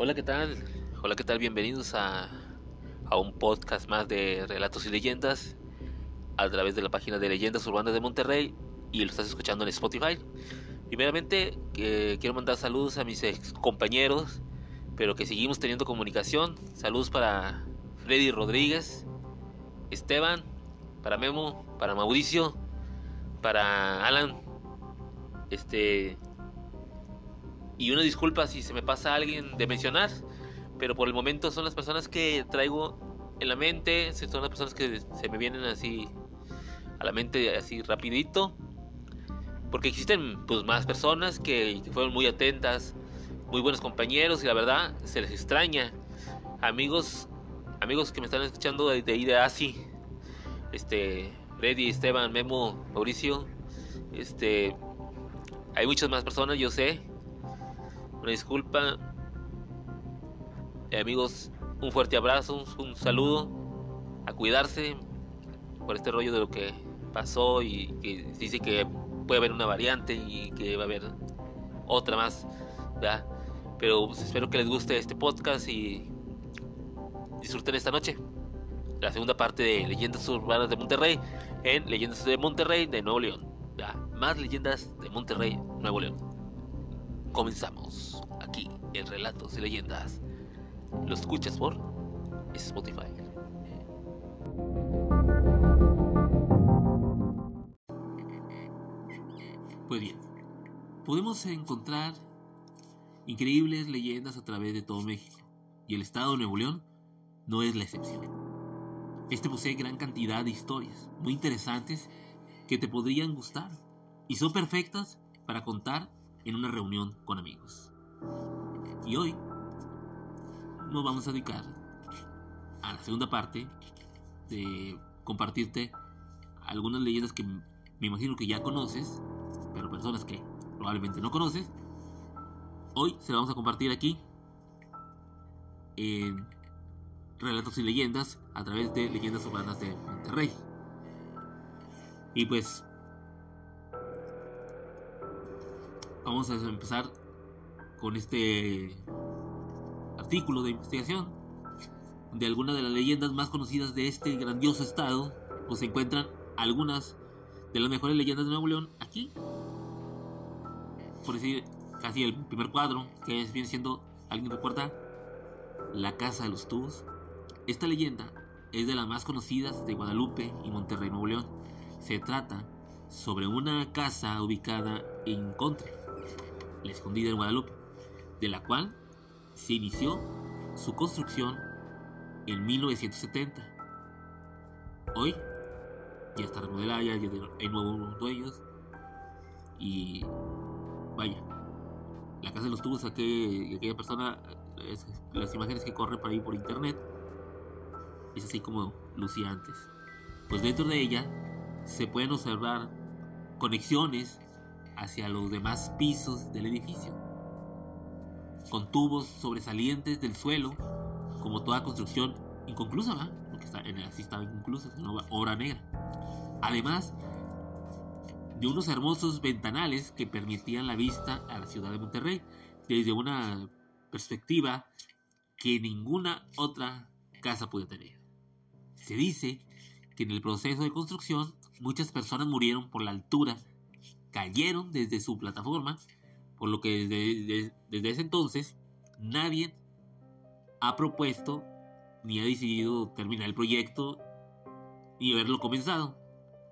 Hola, ¿qué tal? Hola, ¿qué tal? Bienvenidos a, a, un podcast más de relatos y leyendas a través de la página de Leyendas Urbanas de Monterrey y lo estás escuchando en Spotify. Primeramente, eh, quiero mandar saludos a mis ex compañeros, pero que seguimos teniendo comunicación. Saludos para Freddy Rodríguez, Esteban, para Memo, para Mauricio, para Alan, este y una disculpa si se me pasa a alguien de mencionar, pero por el momento son las personas que traigo en la mente, son las personas que se me vienen así a la mente así rapidito, porque existen pues más personas que, fueron muy atentas, muy buenos compañeros y la verdad se les extraña. Amigos, amigos que me están escuchando de, de ahí de ASI, este, Freddy, Esteban, Memo, Mauricio, este, hay muchas más personas, yo sé, disculpa. Eh, amigos, un fuerte abrazo, un saludo. A cuidarse por este rollo de lo que pasó y que dice que puede haber una variante y que va a haber otra más. Pero pues, espero que les guste este podcast y disfruten esta noche. La segunda parte de Leyendas Urbanas de Monterrey en Leyendas de Monterrey de Nuevo León. Más leyendas de Monterrey, Nuevo León. Comenzamos aquí en Relatos y Leyendas. Lo escuchas por Spotify. Pues bien, podemos encontrar increíbles leyendas a través de todo México y el estado de Nuevo León no es la excepción. Este posee gran cantidad de historias muy interesantes que te podrían gustar y son perfectas para contar en una reunión con amigos. Y hoy nos vamos a dedicar a la segunda parte de compartirte algunas leyendas que me imagino que ya conoces, pero personas que probablemente no conoces. Hoy se las vamos a compartir aquí en Relatos y Leyendas a través de Leyendas Urbanas de Monterrey. Y pues vamos a empezar con este artículo de investigación de algunas de las leyendas más conocidas de este grandioso estado, pues se encuentran algunas de las mejores leyendas de Nuevo León aquí. Por decir, casi el primer cuadro, que es, viene siendo, ¿alguien recuerda? La Casa de los Tubos. Esta leyenda es de las más conocidas de Guadalupe y Monterrey, Nuevo León. Se trata sobre una casa ubicada en Contre, la Escondida en Guadalupe, de la cual se inició su construcción en 1970. Hoy ya está remodelada, ya hay nuevos dueños y vaya, la casa de los tubos, aquella, persona, las imágenes que corren por ahí por internet, es así como lucía antes. Pues dentro de ella se pueden observar conexiones hacia los demás pisos del edificio, con tubos sobresalientes del suelo, como toda construcción inconclusa. Porque está, así estaba inconclusa, es obra negra. Además de unos hermosos ventanales que permitían la vista a la ciudad de Monterrey desde una perspectiva que ninguna otra casa puede tener. Se dice que en el proceso de construcción muchas personas murieron por la altura cayeron desde su plataforma, por lo que desde, ese entonces nadie ha propuesto ni ha decidido terminar el proyecto ni haberlo comenzado.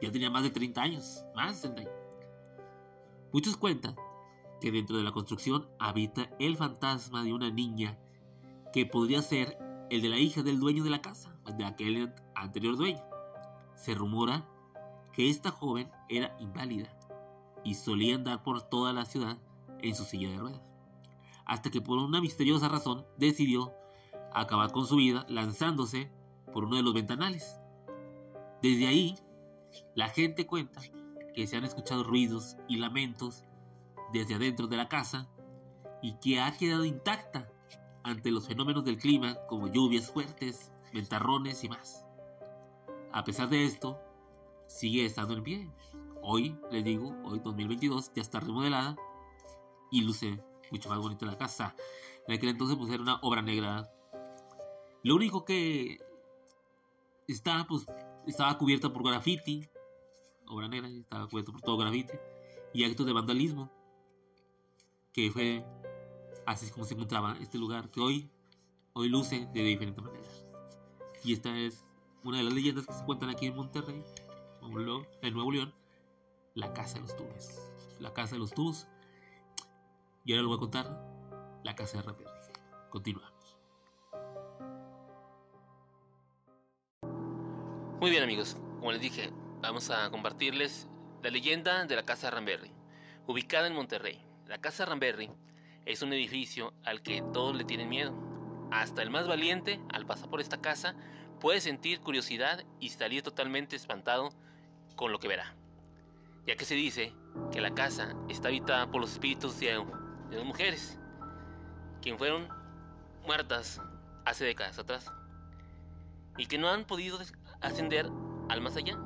Ya tenía más de 30 años, más de 30 Muchos cuentan que dentro de la construcción habita el fantasma de una niña que podría ser el de la hija del dueño de la casa, de aquel anterior dueño. Se rumora que esta joven era inválida y solía andar por toda la ciudad en su silla de ruedas. Hasta que por una misteriosa razón decidió acabar con su vida lanzándose por uno de los ventanales. Desde ahí, la gente cuenta que se han escuchado ruidos y lamentos desde adentro de la casa y que ha quedado intacta ante los fenómenos del clima como lluvias fuertes, ventarrones y más. A pesar de esto, sigue estando en pie Hoy, les digo, hoy 2022 ya está remodelada y luce mucho más bonita la casa. En aquel entonces pues era una obra negra. Lo único que está, pues, estaba cubierta por graffiti. Obra negra, estaba cubierta por todo graffiti. Y actos de vandalismo. Que fue así como se encontraba este lugar que hoy, hoy luce de diferentes maneras. Y esta es una de las leyendas que se cuentan aquí en Monterrey, en Nuevo León, la Casa de los Tubos. La Casa de los Tubos. Y ahora lo voy a contar, la Casa de Ramírez. Continuamos. Muy bien amigos, como les dije, vamos a compartirles la leyenda de la Casa Ramberry, ubicada en Monterrey. La Casa Ramberry es un edificio al que todos le tienen miedo. Hasta el más valiente, al pasar por esta casa, puede sentir curiosidad y salir totalmente espantado con lo que verá. Ya que se dice que la casa está habitada por los espíritus de, de dos mujeres, quien fueron muertas hace décadas atrás, y que no han podido ascender al más allá.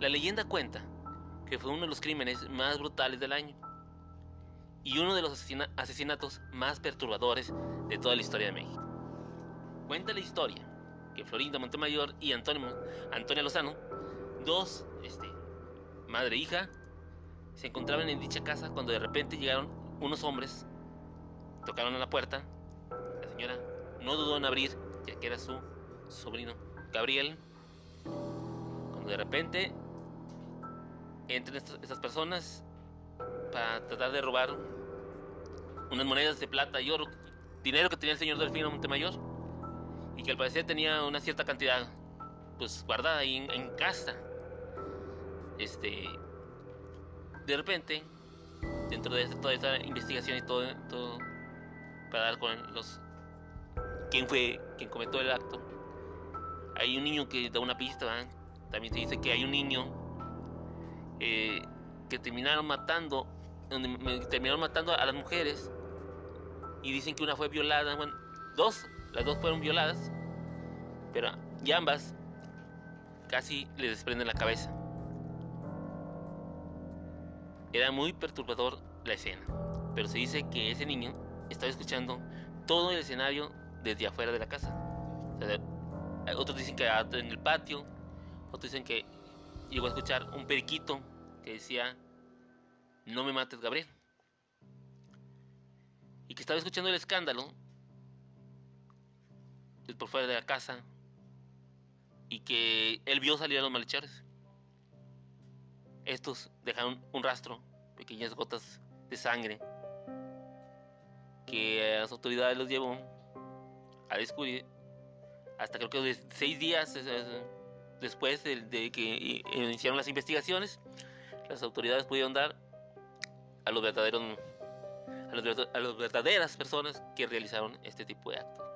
La leyenda cuenta que fue uno de los crímenes más brutales del año y uno de los asesinatos más perturbadores de toda la historia de México. Cuenta la historia que Florinda Montemayor y Antonio, Antonia Lozano, dos, este, madre e hija, se encontraban en dicha casa cuando de repente llegaron unos hombres, tocaron a la puerta, la señora no dudó en abrir, ya que era su sobrino Gabriel, cuando de repente entran estas personas para tratar de robar unas monedas de plata y oro, dinero que tenía el señor Delfino Montemayor y que al parecer tenía una cierta cantidad pues guardada ahí en, casa. Este, de repente, dentro de toda esta investigación y todo, todo para dar con los quién fue quien cometió el acto, hay un niño que da una pista. También se dice que hay un niño eh, que terminaron matando, terminaron matando a las mujeres y dicen que una fue violada, bueno, dos, las dos fueron violadas, pero y ambas casi le desprenden la cabeza. Era muy perturbador la escena, pero se dice que ese niño estaba escuchando todo el escenario desde afuera de la casa. otros dicen que en el patio, otros dicen que llegó a escuchar un periquito que decía, no me mates Gabriel y que estaba escuchando el escándalo por fuera de la casa y que él vio salir a los malhechores. Estos dejaron un rastro, pequeñas gotas de sangre, que las autoridades los llevó a descubrir hasta creo que seis días después de, que iniciaron las investigaciones, las autoridades pudieron dar a los verdaderos a, las verdaderas personas que realizaron este tipo de actos.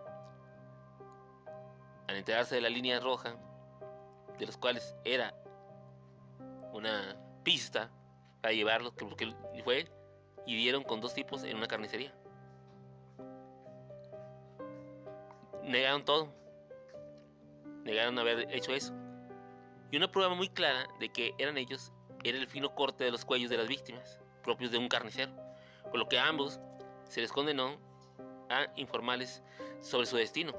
Al enterarse de la línea roja, de los cuales era una pista para llevarlos, porque fue y dieron con dos tipos en una carnicería. Negaron todo. Negaron haber hecho eso. Y una prueba muy clara de que eran ellos era el fino corte de los cuellos de las víctimas, propios de un carnicero por lo que a ambos se les condenó a informarles sobre su destino.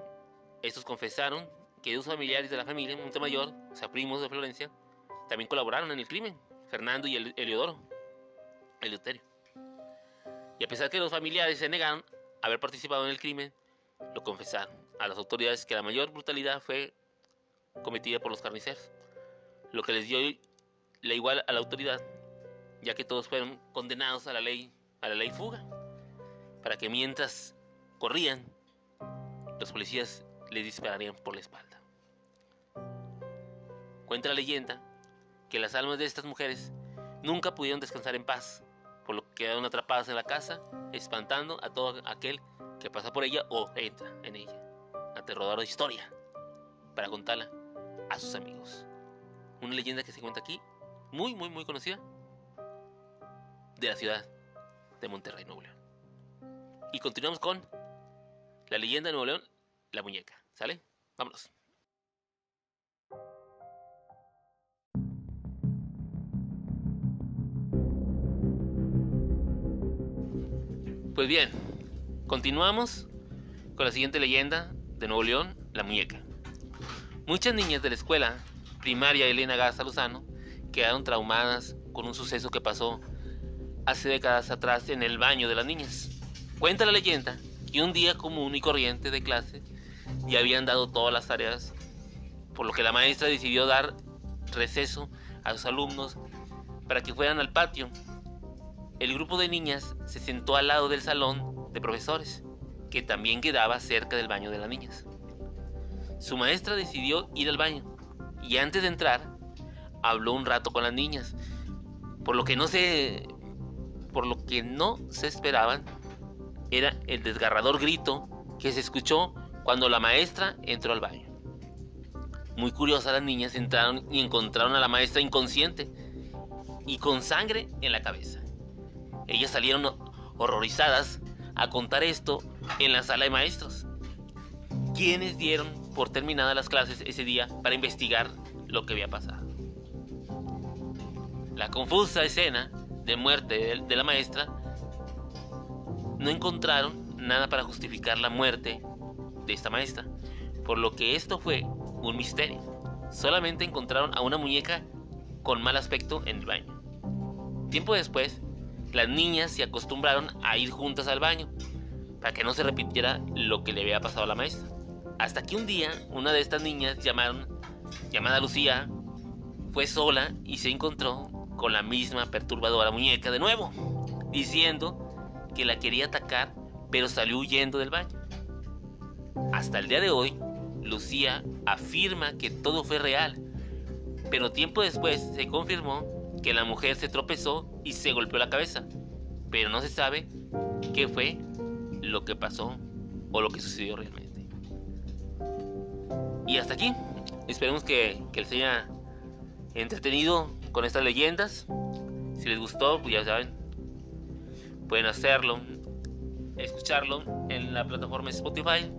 Estos confesaron que dos familiares de la familia Montemayor, o sea, primos de Florencia, también colaboraron en el crimen, Fernando y Eliodoro, Eleuterio. Y a pesar que los familiares se negaron a haber participado en el crimen, lo confesaron a las autoridades que la mayor brutalidad fue cometida por los carniceros, lo que les dio la igual a la autoridad, ya que todos fueron condenados a la ley a la ley fuga, para que mientras corrían, los policías les dispararían por la espalda. Cuenta la leyenda que las almas de estas mujeres nunca pudieron descansar en paz, por lo que quedaron atrapadas en la casa, espantando a todo aquel que pasa por ella o entra en ella. Aterradora historia para contarla a sus amigos. Una leyenda que se cuenta aquí, muy, muy, muy conocida, de la ciudad de Monterrey, Nuevo León. Y continuamos con la leyenda de Nuevo León, la muñeca. ¿Sale? Vámonos. Pues bien, Continuamos con la siguiente leyenda de Nuevo León, la muñeca. Muchas niñas de la escuela primaria Elena Garza Lozano quedaron traumadas con un suceso que pasó hace décadas atrás en el baño de las niñas. Cuenta la leyenda que un día común y corriente de clase ya habían dado todas las tareas, por lo que la maestra decidió dar receso a los alumnos para que fueran al patio. El grupo de niñas se sentó al lado del salón de profesores, que también quedaba cerca del baño de las niñas. Su maestra decidió ir al baño y antes de entrar habló un rato con las niñas, por lo que no se por lo que no se esperaban era el desgarrador grito que se escuchó cuando la maestra entró al baño. Muy curiosas las niñas entraron y encontraron a la maestra inconsciente y con sangre en la cabeza. Ellas salieron horrorizadas a contar esto en la sala de maestros, quienes dieron por terminadas las clases ese día para investigar lo que había pasado. La confusa escena de muerte de la maestra no encontraron nada para justificar la muerte de esta maestra, por lo que esto fue un misterio. Solamente encontraron a una muñeca con mal aspecto en el baño. Tiempo después, las niñas se acostumbraron a ir juntas al baño para que no se repitiera lo que le había pasado a la maestra. Hasta que un día una de estas niñas llamada Lucía fue sola y se encontró con la misma perturbadora muñeca de nuevo, diciendo que la quería atacar, pero salió huyendo del baño. Hasta el día de hoy, Lucía afirma que todo fue real, pero tiempo después se confirmó que la mujer se tropezó y se golpeó la cabeza, pero no se sabe qué fue lo que pasó o lo que sucedió realmente. Y hasta aquí, esperemos que, que les haya entretenido con estas leyendas. Si les gustó, pues ya saben, pueden hacerlo, escucharlo en la plataforma Spotify,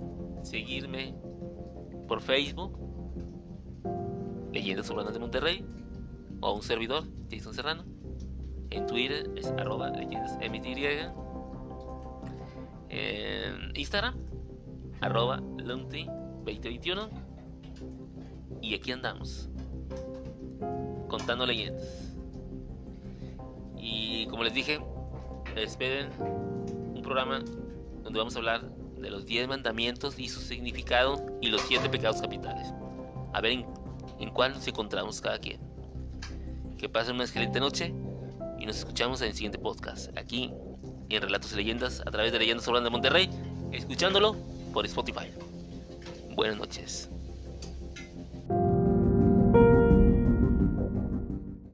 seguirme por Facebook, Leyendas Urbanas de Monterrey, o un servidor, Jason Serrano. En Twitter es arroba leyendas En Instagram, arroba lunti2021. Y aquí andamos, contando leyendas. Y como les dije, esperen un programa donde vamos a hablar de los 10 mandamientos y su significado y los 7 pecados capitales. A ver en, en cuál nos encontramos cada quien. Que pasen una excelente noche y nos escuchamos en el siguiente podcast, aquí en Relatos y Leyendas, a través de Leyendas Urbanas de Monterrey, escuchándolo por Spotify. Buenas noches.